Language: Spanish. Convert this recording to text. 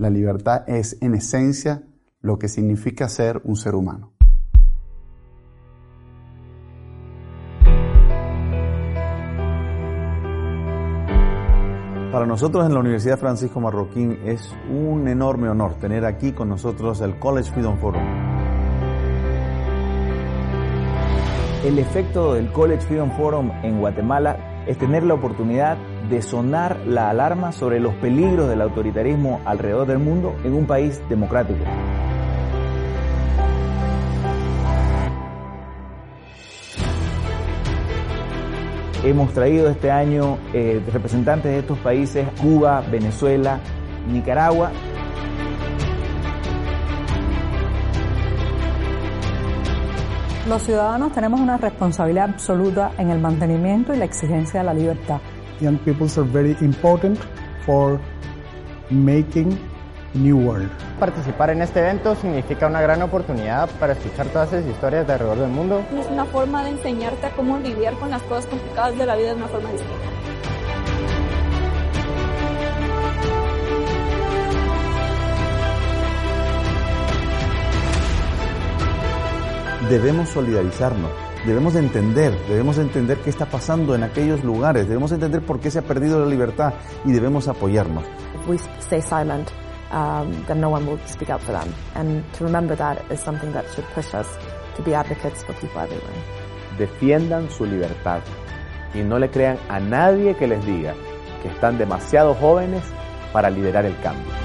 La libertad es en esencia lo que significa ser un ser humano. Para nosotros en la Universidad Francisco Marroquín es un enorme honor tener aquí con nosotros el College Freedom Forum. El efecto del College Freedom Forum en Guatemala es tener la oportunidad de sonar la alarma sobre los peligros del autoritarismo alrededor del mundo en un país democrático. Hemos traído este año eh, representantes de estos países, Cuba, Venezuela, Nicaragua, Los ciudadanos tenemos una responsabilidad absoluta en el mantenimiento y la exigencia de la libertad. Young people are very important for making new world. Participar en este evento significa una gran oportunidad para escuchar todas esas historias de alrededor del mundo. Es una forma de enseñarte a cómo lidiar con las cosas complicadas de la vida de una forma distinta. Debemos solidarizarnos, debemos de entender, debemos de entender qué está pasando en aquellos lugares, debemos entender por qué se ha perdido la libertad y debemos apoyarnos. If we stay silent, um, then no one will speak up for them. And to remember that is something that should push us to be advocates for people everywhere. Defiendan su libertad y no le crean a nadie que les diga que están demasiado jóvenes para liderar el cambio.